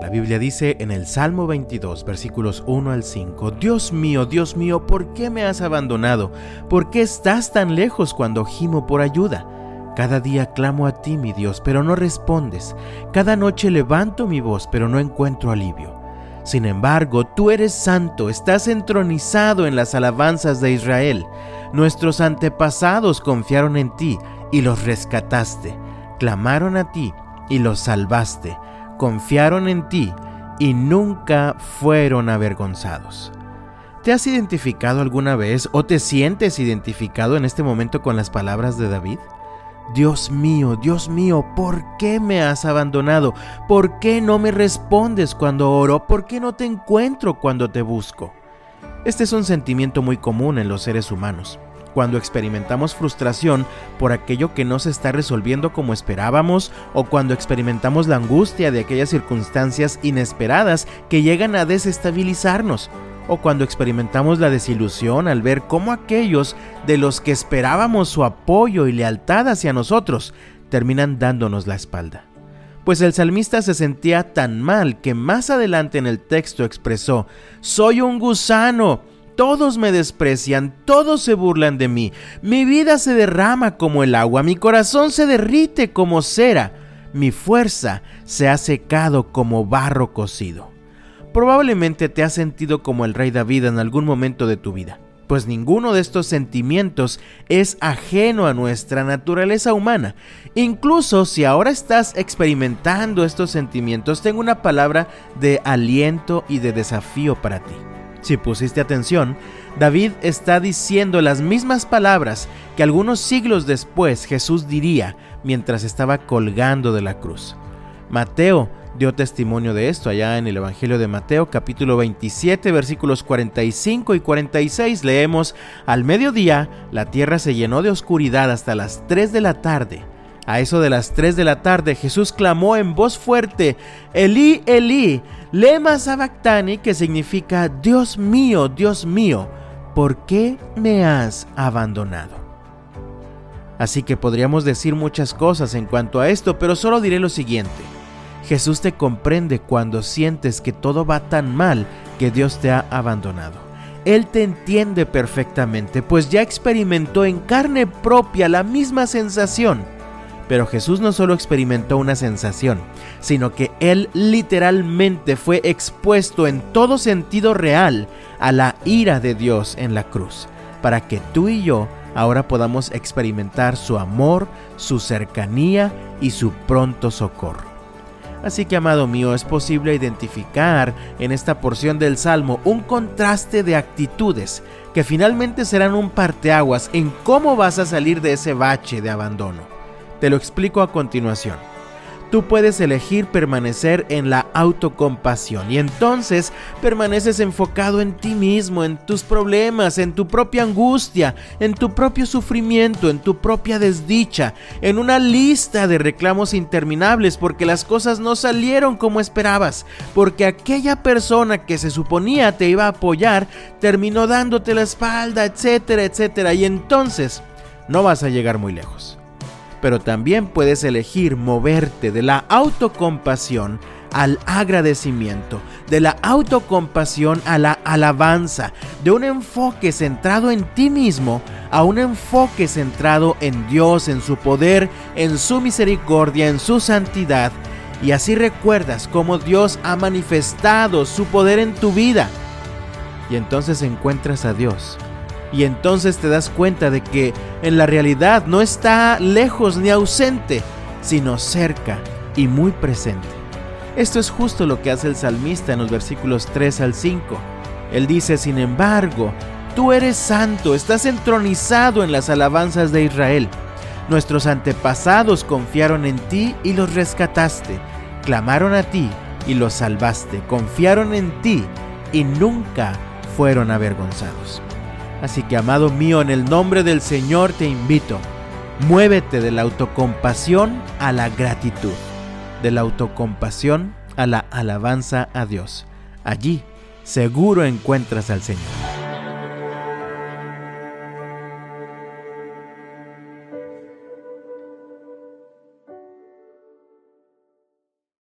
La Biblia dice en el Salmo 22, versículos 1 al 5, Dios mío, Dios mío, ¿por qué me has abandonado? ¿Por qué estás tan lejos cuando gimo por ayuda? Cada día clamo a ti, mi Dios, pero no respondes. Cada noche levanto mi voz, pero no encuentro alivio. Sin embargo, tú eres santo, estás entronizado en las alabanzas de Israel. Nuestros antepasados confiaron en ti y los rescataste. Clamaron a ti y los salvaste confiaron en ti y nunca fueron avergonzados. ¿Te has identificado alguna vez o te sientes identificado en este momento con las palabras de David? Dios mío, Dios mío, ¿por qué me has abandonado? ¿Por qué no me respondes cuando oro? ¿Por qué no te encuentro cuando te busco? Este es un sentimiento muy común en los seres humanos cuando experimentamos frustración por aquello que no se está resolviendo como esperábamos o cuando experimentamos la angustia de aquellas circunstancias inesperadas que llegan a desestabilizarnos o cuando experimentamos la desilusión al ver cómo aquellos de los que esperábamos su apoyo y lealtad hacia nosotros terminan dándonos la espalda. Pues el salmista se sentía tan mal que más adelante en el texto expresó, Soy un gusano todos me desprecian, todos se burlan de mí. Mi vida se derrama como el agua, mi corazón se derrite como cera, mi fuerza se ha secado como barro cocido. Probablemente te has sentido como el rey David en algún momento de tu vida, pues ninguno de estos sentimientos es ajeno a nuestra naturaleza humana. Incluso si ahora estás experimentando estos sentimientos, tengo una palabra de aliento y de desafío para ti. Si pusiste atención, David está diciendo las mismas palabras que algunos siglos después Jesús diría mientras estaba colgando de la cruz. Mateo dio testimonio de esto allá en el Evangelio de Mateo capítulo 27 versículos 45 y 46 leemos, Al mediodía la tierra se llenó de oscuridad hasta las 3 de la tarde. A eso de las 3 de la tarde Jesús clamó en voz fuerte, Elí, Elí, lema sabactani, que significa Dios mío, Dios mío, ¿por qué me has abandonado? Así que podríamos decir muchas cosas en cuanto a esto, pero solo diré lo siguiente. Jesús te comprende cuando sientes que todo va tan mal que Dios te ha abandonado. Él te entiende perfectamente, pues ya experimentó en carne propia la misma sensación pero Jesús no solo experimentó una sensación, sino que Él literalmente fue expuesto en todo sentido real a la ira de Dios en la cruz, para que tú y yo ahora podamos experimentar su amor, su cercanía y su pronto socorro. Así que, amado mío, es posible identificar en esta porción del Salmo un contraste de actitudes que finalmente serán un parteaguas en cómo vas a salir de ese bache de abandono. Te lo explico a continuación. Tú puedes elegir permanecer en la autocompasión y entonces permaneces enfocado en ti mismo, en tus problemas, en tu propia angustia, en tu propio sufrimiento, en tu propia desdicha, en una lista de reclamos interminables porque las cosas no salieron como esperabas, porque aquella persona que se suponía te iba a apoyar terminó dándote la espalda, etcétera, etcétera, y entonces no vas a llegar muy lejos pero también puedes elegir moverte de la autocompasión al agradecimiento, de la autocompasión a la alabanza, de un enfoque centrado en ti mismo a un enfoque centrado en Dios, en su poder, en su misericordia, en su santidad. Y así recuerdas cómo Dios ha manifestado su poder en tu vida. Y entonces encuentras a Dios y entonces te das cuenta de que en la realidad no está lejos ni ausente, sino cerca y muy presente. Esto es justo lo que hace el salmista en los versículos 3 al 5. Él dice, sin embargo, tú eres santo, estás entronizado en las alabanzas de Israel. Nuestros antepasados confiaron en ti y los rescataste, clamaron a ti y los salvaste, confiaron en ti y nunca fueron avergonzados. Así que, amado mío, en el nombre del Señor te invito, muévete de la autocompasión a la gratitud, de la autocompasión a la alabanza a Dios. Allí seguro encuentras al Señor.